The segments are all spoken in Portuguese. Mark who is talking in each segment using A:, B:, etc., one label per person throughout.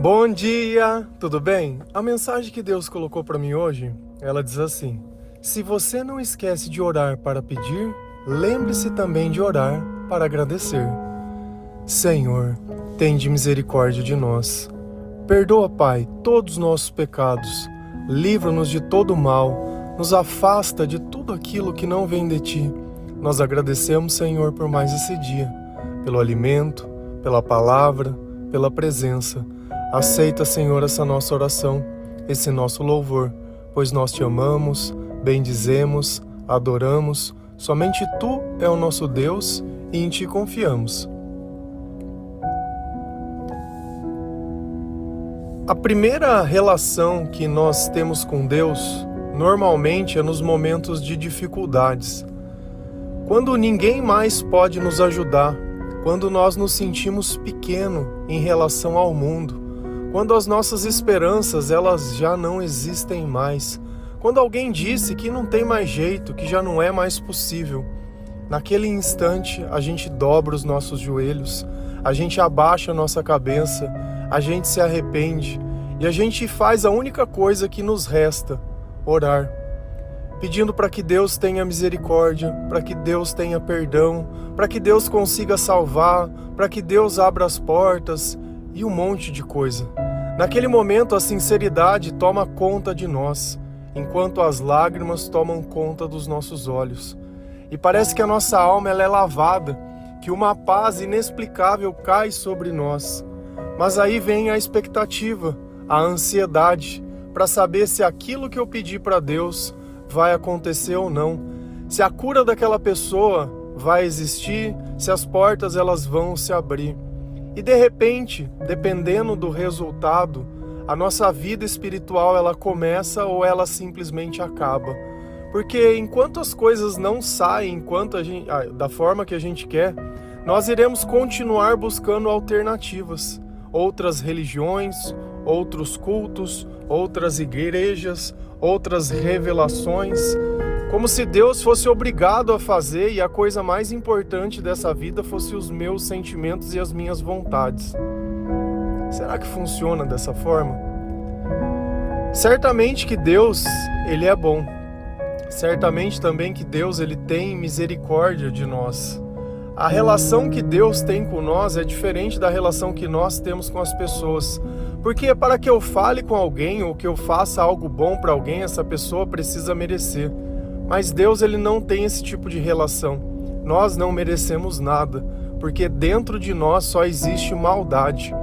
A: Bom dia, tudo bem? A mensagem que Deus colocou para mim hoje, ela diz assim: Se você não esquece de orar para pedir, lembre-se também de orar para agradecer. Senhor, tende misericórdia de nós. Perdoa, Pai, todos os nossos pecados. Livra-nos de todo mal. Nos afasta de tudo aquilo que não vem de ti. Nós agradecemos, Senhor, por mais esse dia, pelo alimento, pela palavra, pela presença. Aceita, Senhor, essa nossa oração, esse nosso louvor, pois nós te amamos, bendizemos, adoramos. Somente tu é o nosso Deus e em ti confiamos. A primeira relação que nós temos com Deus normalmente é nos momentos de dificuldades. Quando ninguém mais pode nos ajudar, quando nós nos sentimos pequeno em relação ao mundo, quando as nossas esperanças elas já não existem mais, quando alguém disse que não tem mais jeito, que já não é mais possível, naquele instante a gente dobra os nossos joelhos, a gente abaixa a nossa cabeça, a gente se arrepende e a gente faz a única coisa que nos resta: orar. Pedindo para que Deus tenha misericórdia, para que Deus tenha perdão, para que Deus consiga salvar, para que Deus abra as portas e um monte de coisa. Naquele momento, a sinceridade toma conta de nós, enquanto as lágrimas tomam conta dos nossos olhos. E parece que a nossa alma é lavada, que uma paz inexplicável cai sobre nós. Mas aí vem a expectativa, a ansiedade, para saber se aquilo que eu pedi para Deus vai acontecer ou não, se a cura daquela pessoa vai existir, se as portas elas vão se abrir. E de repente, dependendo do resultado, a nossa vida espiritual ela começa ou ela simplesmente acaba. Porque enquanto as coisas não saem enquanto a gente, ah, da forma que a gente quer, nós iremos continuar buscando alternativas, outras religiões, outros cultos, outras igrejas, outras revelações, como se Deus fosse obrigado a fazer e a coisa mais importante dessa vida fosse os meus sentimentos e as minhas vontades. Será que funciona dessa forma? Certamente que Deus, ele é bom. Certamente também que Deus ele tem misericórdia de nós. A relação que Deus tem com nós é diferente da relação que nós temos com as pessoas. Porque para que eu fale com alguém ou que eu faça algo bom para alguém, essa pessoa precisa merecer. Mas Deus ele não tem esse tipo de relação. Nós não merecemos nada, porque dentro de nós só existe maldade.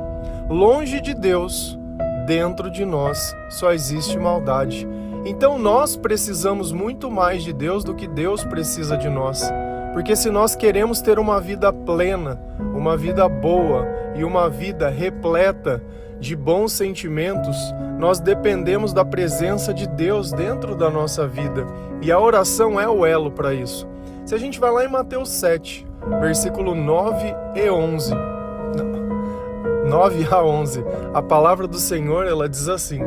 A: Longe de Deus, dentro de nós só existe maldade. Então nós precisamos muito mais de Deus do que Deus precisa de nós. Porque se nós queremos ter uma vida plena, uma vida boa e uma vida repleta de bons sentimentos, nós dependemos da presença de Deus dentro da nossa vida. E a oração é o elo para isso. Se a gente vai lá em Mateus 7, versículo 9 e 11. 9 a 11. A palavra do Senhor, ela diz assim: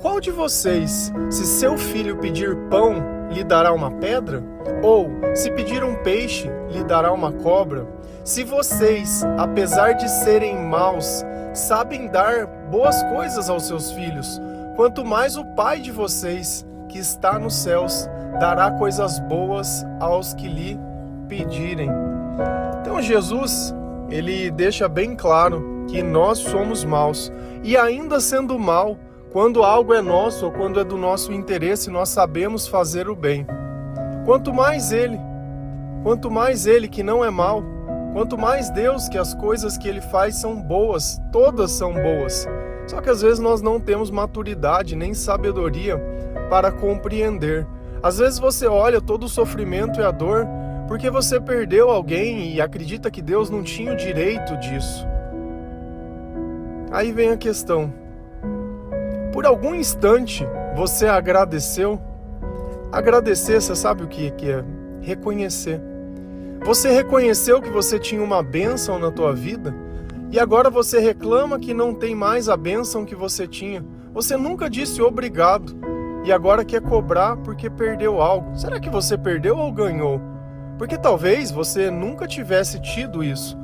A: Qual de vocês, se seu filho pedir pão, lhe dará uma pedra? Ou, se pedir um peixe, lhe dará uma cobra? Se vocês, apesar de serem maus, sabem dar boas coisas aos seus filhos, quanto mais o Pai de vocês, que está nos céus, dará coisas boas aos que lhe pedirem. Então Jesus, ele deixa bem claro que nós somos maus e ainda sendo mal, quando algo é nosso ou quando é do nosso interesse, nós sabemos fazer o bem. Quanto mais ele, quanto mais ele que não é mal, Quanto mais Deus que as coisas que ele faz são boas, todas são boas. Só que às vezes nós não temos maturidade nem sabedoria para compreender. Às vezes você olha todo o sofrimento e a dor porque você perdeu alguém e acredita que Deus não tinha o direito disso. Aí vem a questão: por algum instante você agradeceu? Agradecer, você sabe o que é? Reconhecer. Você reconheceu que você tinha uma bênção na tua vida e agora você reclama que não tem mais a bênção que você tinha. Você nunca disse obrigado e agora quer cobrar porque perdeu algo. Será que você perdeu ou ganhou? Porque talvez você nunca tivesse tido isso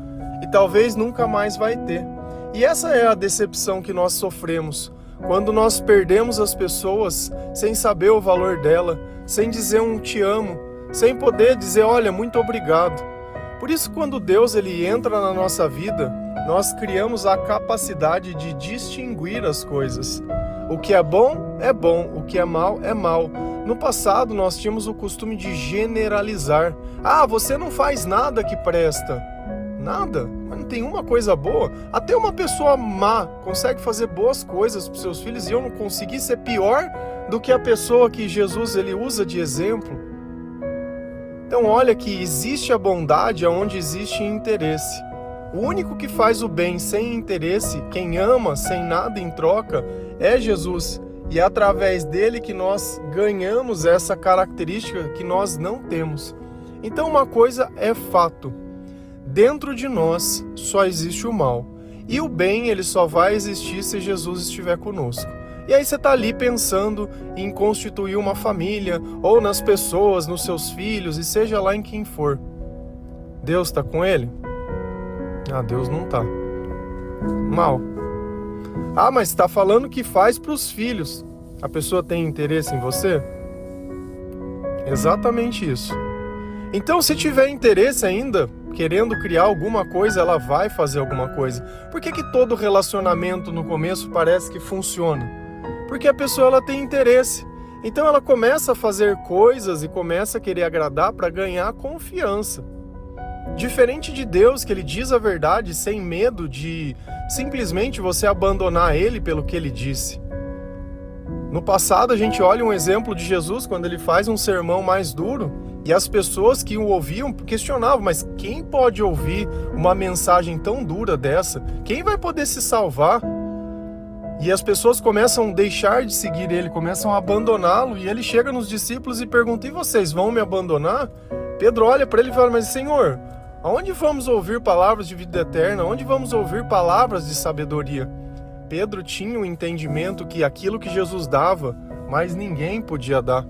A: e talvez nunca mais vai ter. E essa é a decepção que nós sofremos quando nós perdemos as pessoas sem saber o valor dela, sem dizer um te amo, sem poder dizer olha, muito obrigado. Por isso quando Deus ele entra na nossa vida, nós criamos a capacidade de distinguir as coisas. O que é bom é bom, o que é mal é mal. No passado nós tínhamos o costume de generalizar. Ah, você não faz nada que presta. Nada, mas não tem uma coisa boa. Até uma pessoa má consegue fazer boas coisas para seus filhos e eu não consegui ser pior do que a pessoa que Jesus ele usa de exemplo. Então olha que existe a bondade onde existe interesse. O único que faz o bem sem interesse, quem ama sem nada em troca, é Jesus. E é através dele que nós ganhamos essa característica que nós não temos. Então, uma coisa é fato: dentro de nós só existe o mal. E o bem ele só vai existir se Jesus estiver conosco. E aí você está ali pensando em constituir uma família, ou nas pessoas, nos seus filhos, e seja lá em quem for. Deus está com ele? Ah, Deus não está. Mal. Ah, mas está falando que faz para os filhos. A pessoa tem interesse em você? Exatamente isso. Então, se tiver interesse ainda, querendo criar alguma coisa, ela vai fazer alguma coisa. Por que, que todo relacionamento no começo parece que funciona? Porque a pessoa ela tem interesse. Então ela começa a fazer coisas e começa a querer agradar para ganhar confiança. Diferente de Deus, que ele diz a verdade sem medo de simplesmente você abandonar ele pelo que ele disse. No passado, a gente olha um exemplo de Jesus quando ele faz um sermão mais duro e as pessoas que o ouviam questionavam: mas quem pode ouvir uma mensagem tão dura dessa? Quem vai poder se salvar? E as pessoas começam a deixar de seguir ele, começam a abandoná-lo, e ele chega nos discípulos e pergunta: E vocês vão me abandonar? Pedro olha para ele e fala: Mas Senhor, Aonde vamos ouvir palavras de vida eterna? Onde vamos ouvir palavras de sabedoria? Pedro tinha o um entendimento que aquilo que Jesus dava, mais ninguém podia dar.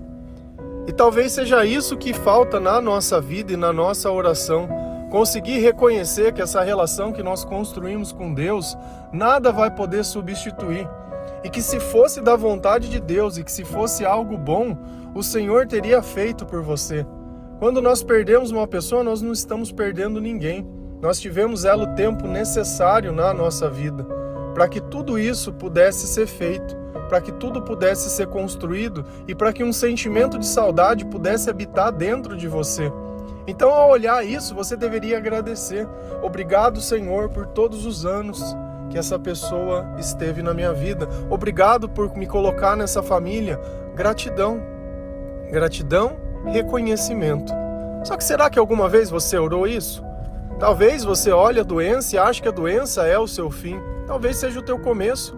A: E talvez seja isso que falta na nossa vida e na nossa oração. Conseguir reconhecer que essa relação que nós construímos com Deus, nada vai poder substituir. E que se fosse da vontade de Deus e que se fosse algo bom, o Senhor teria feito por você. Quando nós perdemos uma pessoa, nós não estamos perdendo ninguém. Nós tivemos ela o tempo necessário na nossa vida para que tudo isso pudesse ser feito, para que tudo pudesse ser construído e para que um sentimento de saudade pudesse habitar dentro de você. Então, ao olhar isso, você deveria agradecer. Obrigado, Senhor, por todos os anos que essa pessoa esteve na minha vida. Obrigado por me colocar nessa família. Gratidão. Gratidão reconhecimento. Só que será que alguma vez você orou isso? Talvez você olhe a doença e ache que a doença é o seu fim. Talvez seja o teu começo.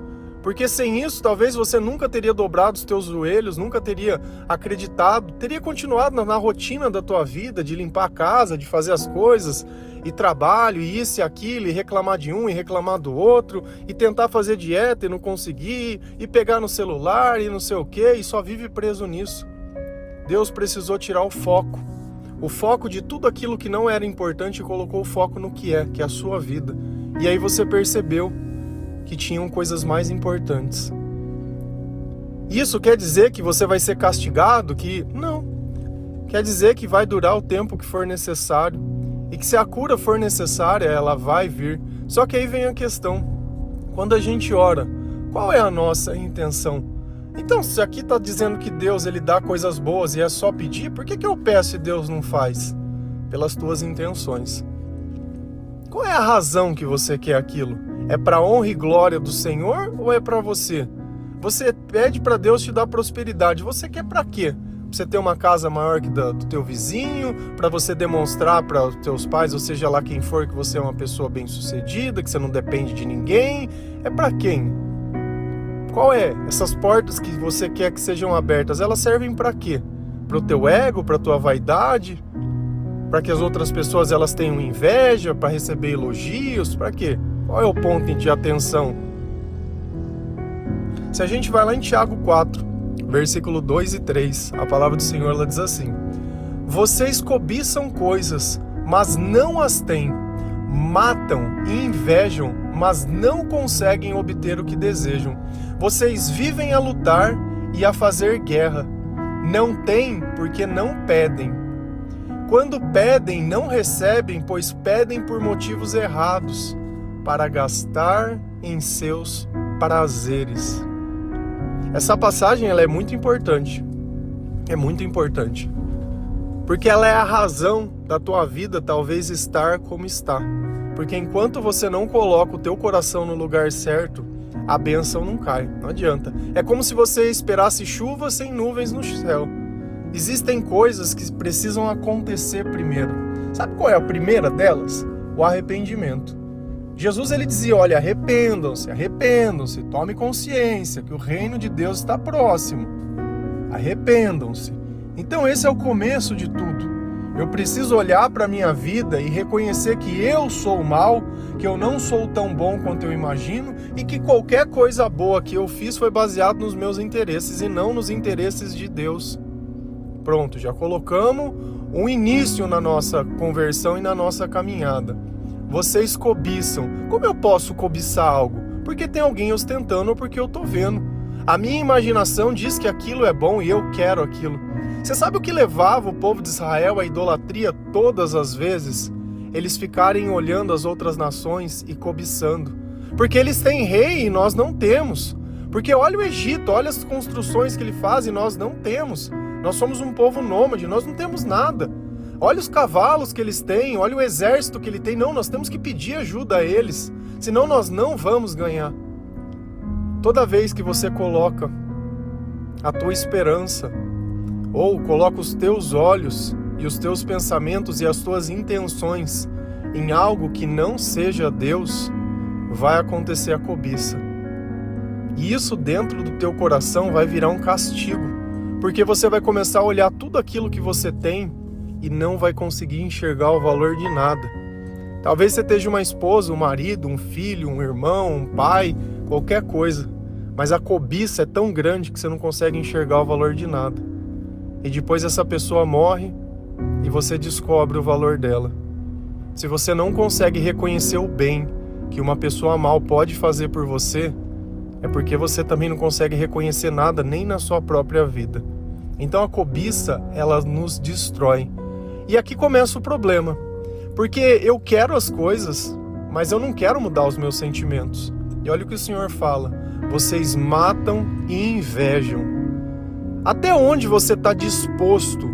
A: Porque sem isso, talvez você nunca teria dobrado os teus joelhos, nunca teria acreditado, teria continuado na, na, rotina da tua vida, de limpar a casa, de fazer as coisas, e trabalho, e isso e aquilo, e reclamar de um e reclamar do outro, e tentar fazer dieta e não conseguir, e pegar no celular e não sei o que, e só vive preso nisso. Deus precisou tirar o foco, o foco de tudo aquilo que não era importante e colocou o foco no que é, que é a sua vida. E aí você percebeu que tinham coisas mais importantes. Isso quer dizer que você vai ser castigado? Que não. Quer dizer que vai durar o tempo que for necessário e que se a cura for necessária, ela vai vir. Só que aí vem a questão: quando a gente ora, qual é a nossa intenção? Então, se aqui está dizendo que Deus ele dá coisas boas e é só pedir, por que, que eu peço e Deus não faz? Pelas tuas intenções. Qual é a razão que você quer aquilo? É para honra e glória do Senhor ou é para você? Você pede para Deus te dar prosperidade. Você quer para quê? Pra você ter uma casa maior que da, do teu vizinho, para você demonstrar para os teus pais, ou seja lá quem for, que você é uma pessoa bem-sucedida, que você não depende de ninguém. É para quem? Qual é? Essas portas que você quer que sejam abertas, elas servem para quê? Para o teu ego, para tua vaidade, para que as outras pessoas elas tenham inveja, para receber elogios, para quê? Qual é o ponto de atenção? Se a gente vai lá em Tiago 4, versículo 2 e 3, a palavra do Senhor ela diz assim: Vocês cobiçam coisas, mas não as têm. matam e invejam, mas não conseguem obter o que desejam. Vocês vivem a lutar e a fazer guerra. Não têm porque não pedem. Quando pedem, não recebem, pois pedem por motivos errados, para gastar em seus prazeres. Essa passagem ela é muito importante. É muito importante. Porque ela é a razão da tua vida talvez estar como está. Porque enquanto você não coloca o teu coração no lugar certo, a bênção não cai, não adianta. É como se você esperasse chuva sem nuvens no céu. Existem coisas que precisam acontecer primeiro. Sabe qual é a primeira delas? O arrependimento. Jesus ele dizia: olha, arrependam-se, arrependam-se, tome consciência que o reino de Deus está próximo. Arrependam-se. Então esse é o começo de tudo. Eu preciso olhar para a minha vida e reconhecer que eu sou mal, que eu não sou tão bom quanto eu imagino e que qualquer coisa boa que eu fiz foi baseado nos meus interesses e não nos interesses de Deus. Pronto, já colocamos um início na nossa conversão e na nossa caminhada. Vocês cobiçam. Como eu posso cobiçar algo? Porque tem alguém ostentando ou porque eu tô vendo. A minha imaginação diz que aquilo é bom e eu quero aquilo. Você sabe o que levava o povo de Israel à idolatria todas as vezes? Eles ficarem olhando as outras nações e cobiçando. Porque eles têm rei e nós não temos. Porque olha o Egito, olha as construções que ele faz e nós não temos. Nós somos um povo nômade, nós não temos nada. Olha os cavalos que eles têm, olha o exército que ele tem. Não, nós temos que pedir ajuda a eles, senão nós não vamos ganhar. Toda vez que você coloca a tua esperança, ou coloca os teus olhos e os teus pensamentos e as tuas intenções em algo que não seja Deus, vai acontecer a cobiça. E isso dentro do teu coração vai virar um castigo, porque você vai começar a olhar tudo aquilo que você tem e não vai conseguir enxergar o valor de nada. Talvez você esteja uma esposa, um marido, um filho, um irmão, um pai, qualquer coisa, mas a cobiça é tão grande que você não consegue enxergar o valor de nada. E depois essa pessoa morre e você descobre o valor dela. Se você não consegue reconhecer o bem que uma pessoa mal pode fazer por você, é porque você também não consegue reconhecer nada nem na sua própria vida. Então a cobiça, ela nos destrói. E aqui começa o problema. Porque eu quero as coisas, mas eu não quero mudar os meus sentimentos. E olha o que o Senhor fala: vocês matam e invejam. Até onde você está disposto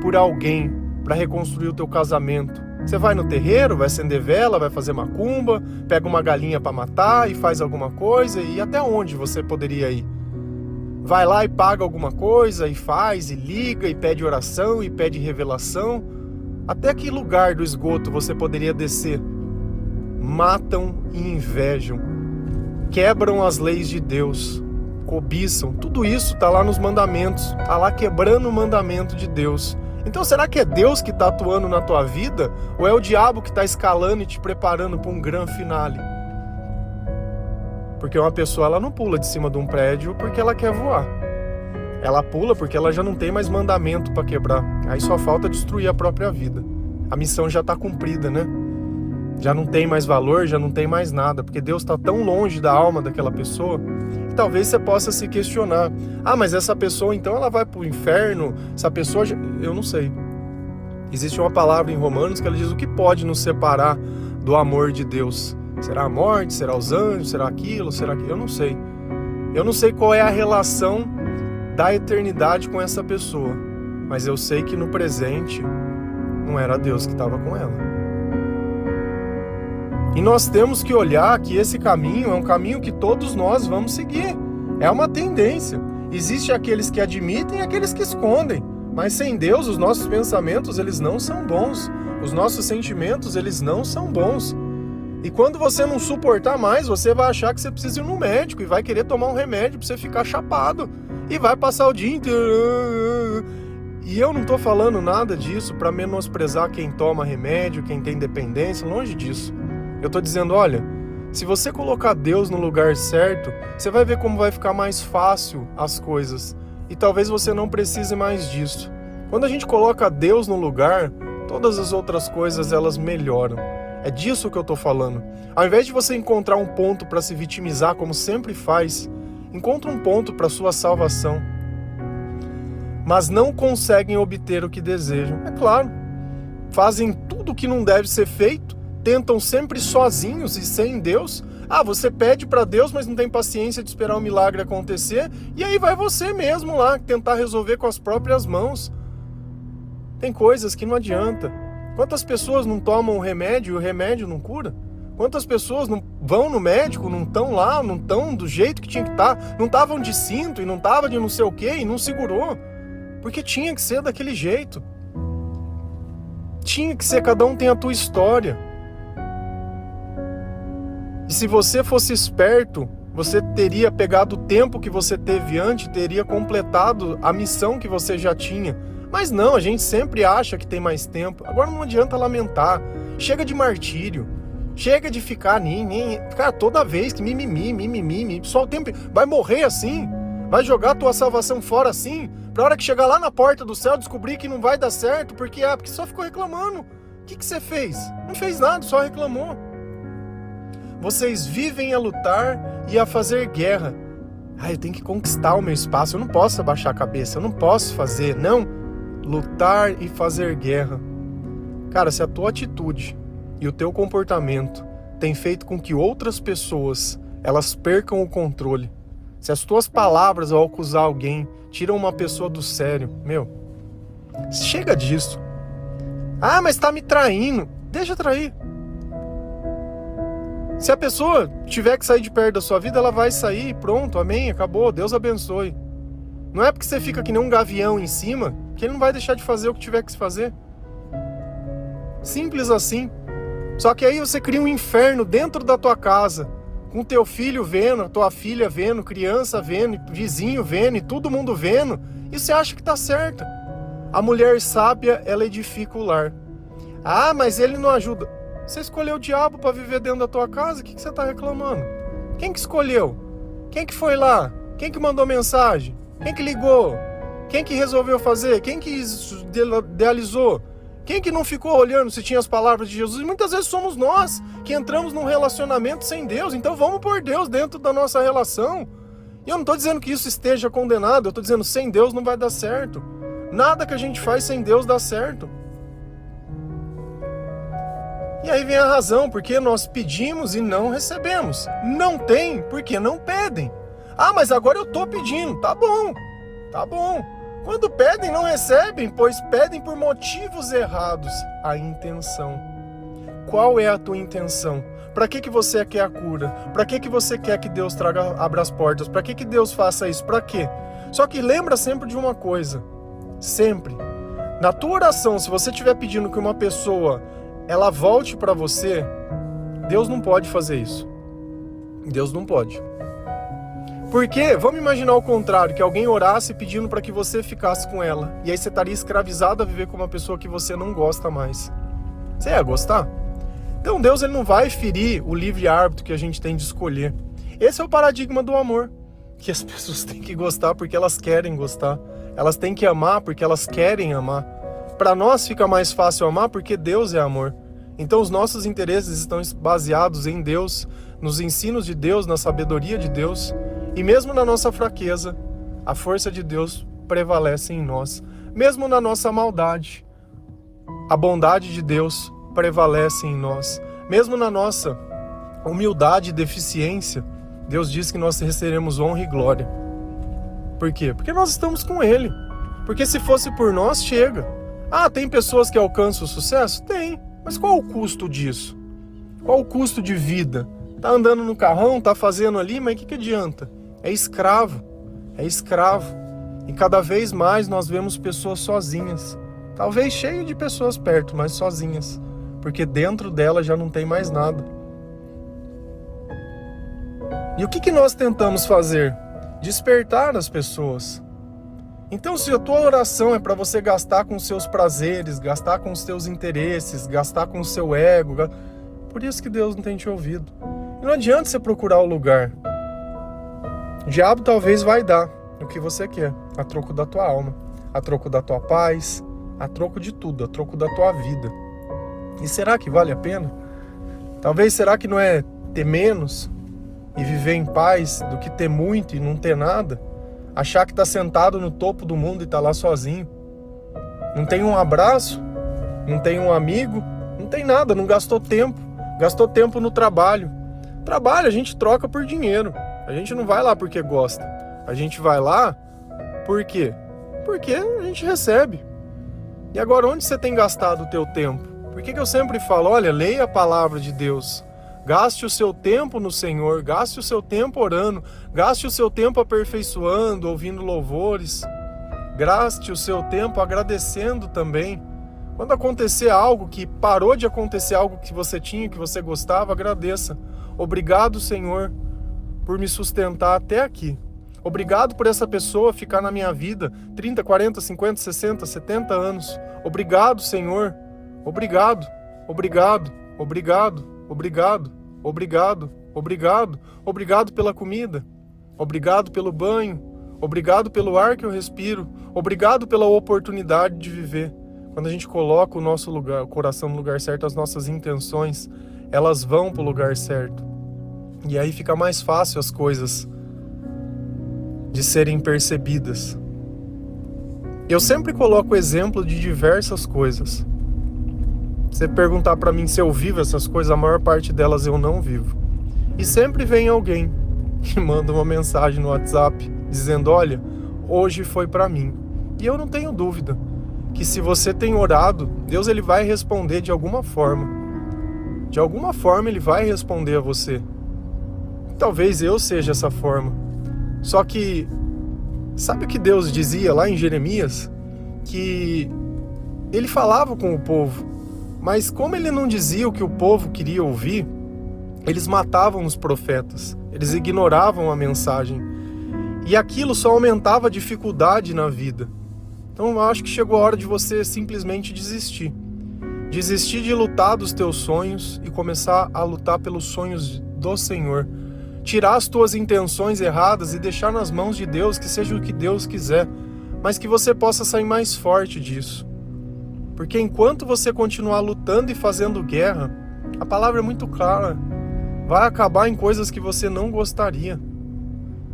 A: por alguém para reconstruir o teu casamento? Você vai no terreiro, vai acender vela, vai fazer macumba, pega uma galinha para matar e faz alguma coisa, e até onde você poderia ir? Vai lá e paga alguma coisa e faz e liga e pede oração e pede revelação. Até que lugar do esgoto você poderia descer? Matam e invejam, quebram as leis de Deus, cobiçam. Tudo isso está lá nos mandamentos, está lá quebrando o mandamento de Deus. Então será que é Deus que está atuando na tua vida ou é o diabo que está escalando e te preparando para um grande finale? Porque uma pessoa ela não pula de cima de um prédio porque ela quer voar. Ela pula porque ela já não tem mais mandamento para quebrar. Aí só falta destruir a própria vida. A missão já está cumprida, né? Já não tem mais valor, já não tem mais nada, porque Deus está tão longe da alma daquela pessoa que talvez você possa se questionar: ah, mas essa pessoa então ela vai para o inferno? Essa pessoa, eu não sei. Existe uma palavra em Romanos que ela diz o que pode nos separar do amor de Deus. Será a morte? Será os anjos? Será aquilo? Será aquilo? Eu não sei. Eu não sei qual é a relação da eternidade com essa pessoa, mas eu sei que no presente não era Deus que estava com ela. E nós temos que olhar que esse caminho é um caminho que todos nós vamos seguir. É uma tendência. Existem aqueles que admitem e aqueles que escondem. Mas sem Deus, os nossos pensamentos, eles não são bons. Os nossos sentimentos, eles não são bons. E quando você não suportar mais, você vai achar que você precisa ir no médico e vai querer tomar um remédio para você ficar chapado. E vai passar o dia inteiro. E eu não tô falando nada disso para menosprezar quem toma remédio, quem tem dependência, longe disso. Eu tô dizendo, olha, se você colocar Deus no lugar certo, você vai ver como vai ficar mais fácil as coisas. E talvez você não precise mais disso. Quando a gente coloca Deus no lugar, todas as outras coisas elas melhoram. É disso que eu estou falando. Ao invés de você encontrar um ponto para se vitimizar, como sempre faz, encontra um ponto para sua salvação. Mas não conseguem obter o que desejam. É claro, fazem tudo o que não deve ser feito, tentam sempre sozinhos e sem Deus. Ah, você pede para Deus, mas não tem paciência de esperar o um milagre acontecer, e aí vai você mesmo lá tentar resolver com as próprias mãos. Tem coisas que não adianta. Quantas pessoas não tomam o remédio e o remédio não cura? Quantas pessoas não vão no médico, não estão lá, não estão do jeito que tinha que estar, tá, não estavam de cinto e não estavam de não sei o que e não segurou? Porque tinha que ser daquele jeito. Tinha que ser, cada um tem a tua história. E se você fosse esperto, você teria pegado o tempo que você teve antes, teria completado a missão que você já tinha mas não, a gente sempre acha que tem mais tempo. Agora não adianta lamentar. Chega de martírio. Chega de ficar nem, nem, cara, toda vez que mimimi, mimimi, mimimi, só o tempo vai morrer assim. Vai jogar a tua salvação fora assim, pra hora que chegar lá na porta do céu descobrir que não vai dar certo, porque ah, porque só ficou reclamando. O que que você fez? Não fez nada, só reclamou. Vocês vivem a lutar e a fazer guerra. Ah, eu tenho que conquistar o meu espaço, eu não posso abaixar a cabeça, eu não posso fazer, não lutar e fazer guerra. Cara, se a tua atitude e o teu comportamento tem feito com que outras pessoas elas percam o controle, se as tuas palavras ao acusar alguém tiram uma pessoa do sério, meu, chega disso. Ah, mas tá me traindo. Deixa trair. Se a pessoa tiver que sair de perto da sua vida, ela vai sair, pronto, amém, acabou, Deus abençoe. Não é porque você fica que nem um gavião em cima que ele não vai deixar de fazer o que tiver que se fazer. Simples assim. Só que aí você cria um inferno dentro da tua casa, com teu filho vendo, tua filha vendo, criança vendo, vizinho vendo, e todo mundo vendo, e você acha que tá certo. A mulher sábia, ela edifica o lar. Ah, mas ele não ajuda. Você escolheu o diabo para viver dentro da tua casa, o que, que você tá reclamando? Quem que escolheu? Quem que foi lá? Quem que mandou mensagem? Quem que ligou? Quem que resolveu fazer? Quem que idealizou? Quem que não ficou olhando se tinha as palavras de Jesus? E muitas vezes somos nós que entramos num relacionamento sem Deus. Então vamos por Deus dentro da nossa relação. E eu não estou dizendo que isso esteja condenado, eu estou dizendo sem Deus não vai dar certo. Nada que a gente faz sem Deus dá certo. E aí vem a razão, porque nós pedimos e não recebemos. Não tem, porque não pedem. Ah, mas agora eu tô pedindo. Tá bom, tá bom. Quando pedem, não recebem, pois pedem por motivos errados. A intenção. Qual é a tua intenção? Para que, que você quer a cura? Para que, que você quer que Deus traga, abra as portas? Para que, que Deus faça isso? Para quê? Só que lembra sempre de uma coisa. Sempre. Na tua oração, se você estiver pedindo que uma pessoa ela volte para você, Deus não pode fazer isso. Deus não pode. Porque, vamos imaginar o contrário, que alguém orasse pedindo para que você ficasse com ela. E aí você estaria escravizado a viver com uma pessoa que você não gosta mais. Você ia gostar? Então Deus ele não vai ferir o livre-árbitro que a gente tem de escolher. Esse é o paradigma do amor. Que as pessoas têm que gostar porque elas querem gostar. Elas têm que amar porque elas querem amar. Para nós fica mais fácil amar porque Deus é amor. Então os nossos interesses estão baseados em Deus, nos ensinos de Deus, na sabedoria de Deus. E mesmo na nossa fraqueza, a força de Deus prevalece em nós. Mesmo na nossa maldade, a bondade de Deus prevalece em nós. Mesmo na nossa humildade e deficiência, Deus diz que nós receberemos honra e glória. Por quê? Porque nós estamos com Ele. Porque se fosse por nós, chega. Ah, tem pessoas que alcançam o sucesso? Tem. Mas qual o custo disso? Qual o custo de vida? Tá andando no carrão, tá fazendo ali, mas o que, que adianta? É escravo, é escravo. E cada vez mais nós vemos pessoas sozinhas. Talvez cheio de pessoas perto, mas sozinhas, porque dentro dela já não tem mais nada. E o que, que nós tentamos fazer? Despertar as pessoas. Então, se a tua oração é para você gastar com seus prazeres, gastar com os teus interesses, gastar com o seu ego, por isso que Deus não tem te ouvido. E não adianta você procurar o lugar. O diabo talvez vai dar o que você quer, a troco da tua alma, a troco da tua paz, a troco de tudo, a troco da tua vida. E será que vale a pena? Talvez será que não é ter menos e viver em paz do que ter muito e não ter nada? Achar que está sentado no topo do mundo e está lá sozinho. Não tem um abraço, não tem um amigo, não tem nada, não gastou tempo. Gastou tempo no trabalho. Trabalho a gente troca por dinheiro. A gente não vai lá porque gosta. A gente vai lá por quê? Porque a gente recebe. E agora onde você tem gastado o teu tempo? Por que, que eu sempre falo, olha, leia a palavra de Deus. Gaste o seu tempo no Senhor, gaste o seu tempo orando, gaste o seu tempo aperfeiçoando, ouvindo louvores. Gaste o seu tempo agradecendo também. Quando acontecer algo que parou de acontecer algo que você tinha, que você gostava, agradeça. Obrigado, Senhor, por me sustentar até aqui. Obrigado por essa pessoa ficar na minha vida 30, 40, 50, 60, 70 anos. Obrigado, Senhor, Obrigado, obrigado, obrigado, obrigado, obrigado, obrigado, obrigado pela comida, obrigado pelo banho, obrigado pelo ar que eu respiro, obrigado pela oportunidade de viver. Quando a gente coloca o nosso lugar, o coração no lugar certo, as nossas intenções, elas vão para o lugar certo. E aí fica mais fácil as coisas de serem percebidas. Eu sempre coloco exemplo de diversas coisas. Você perguntar para mim se eu vivo essas coisas, a maior parte delas eu não vivo. E sempre vem alguém que manda uma mensagem no WhatsApp dizendo: "Olha, hoje foi para mim". E eu não tenho dúvida que se você tem orado, Deus ele vai responder de alguma forma. De alguma forma ele vai responder a você. Talvez eu seja essa forma. Só que sabe o que Deus dizia lá em Jeremias? Que ele falava com o povo mas como ele não dizia o que o povo queria ouvir, eles matavam os profetas, eles ignoravam a mensagem. E aquilo só aumentava a dificuldade na vida. Então eu acho que chegou a hora de você simplesmente desistir. Desistir de lutar dos teus sonhos e começar a lutar pelos sonhos do Senhor. Tirar as tuas intenções erradas e deixar nas mãos de Deus, que seja o que Deus quiser, mas que você possa sair mais forte disso. Porque enquanto você continuar lutando e fazendo guerra, a palavra é muito clara. Vai acabar em coisas que você não gostaria.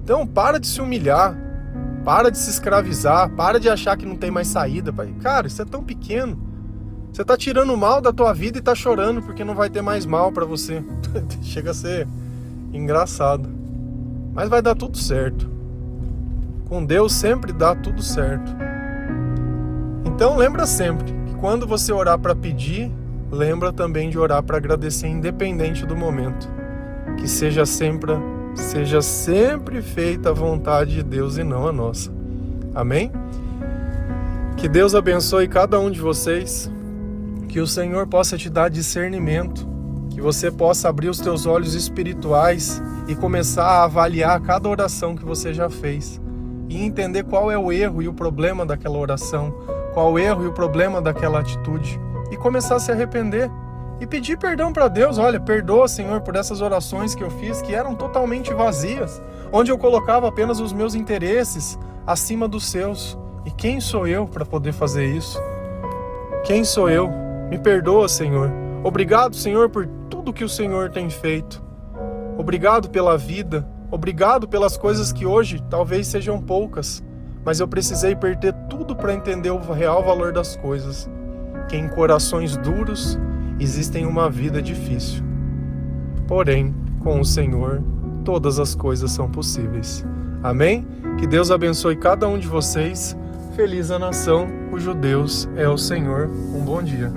A: Então, para de se humilhar. Para de se escravizar. Para de achar que não tem mais saída. Cara, isso é tão pequeno. Você tá tirando mal da tua vida e tá chorando porque não vai ter mais mal para você. Chega a ser engraçado. Mas vai dar tudo certo. Com Deus sempre dá tudo certo. Então lembra sempre quando você orar para pedir, lembra também de orar para agradecer independente do momento. Que seja sempre seja sempre feita a vontade de Deus e não a nossa. Amém? Que Deus abençoe cada um de vocês. Que o Senhor possa te dar discernimento, que você possa abrir os teus olhos espirituais e começar a avaliar cada oração que você já fez e entender qual é o erro e o problema daquela oração qual o erro e o problema daquela atitude e começar a se arrepender e pedir perdão para Deus. Olha, perdoa, Senhor, por essas orações que eu fiz que eram totalmente vazias, onde eu colocava apenas os meus interesses acima dos seus. E quem sou eu para poder fazer isso? Quem sou eu? Me perdoa, Senhor. Obrigado, Senhor, por tudo que o Senhor tem feito. Obrigado pela vida. Obrigado pelas coisas que hoje talvez sejam poucas, mas eu precisei perder tudo para entender o real valor das coisas. Que em corações duros existem uma vida difícil. Porém, com o Senhor, todas as coisas são possíveis. Amém? Que Deus abençoe cada um de vocês. Feliz a nação cujo Deus é o Senhor. Um bom dia.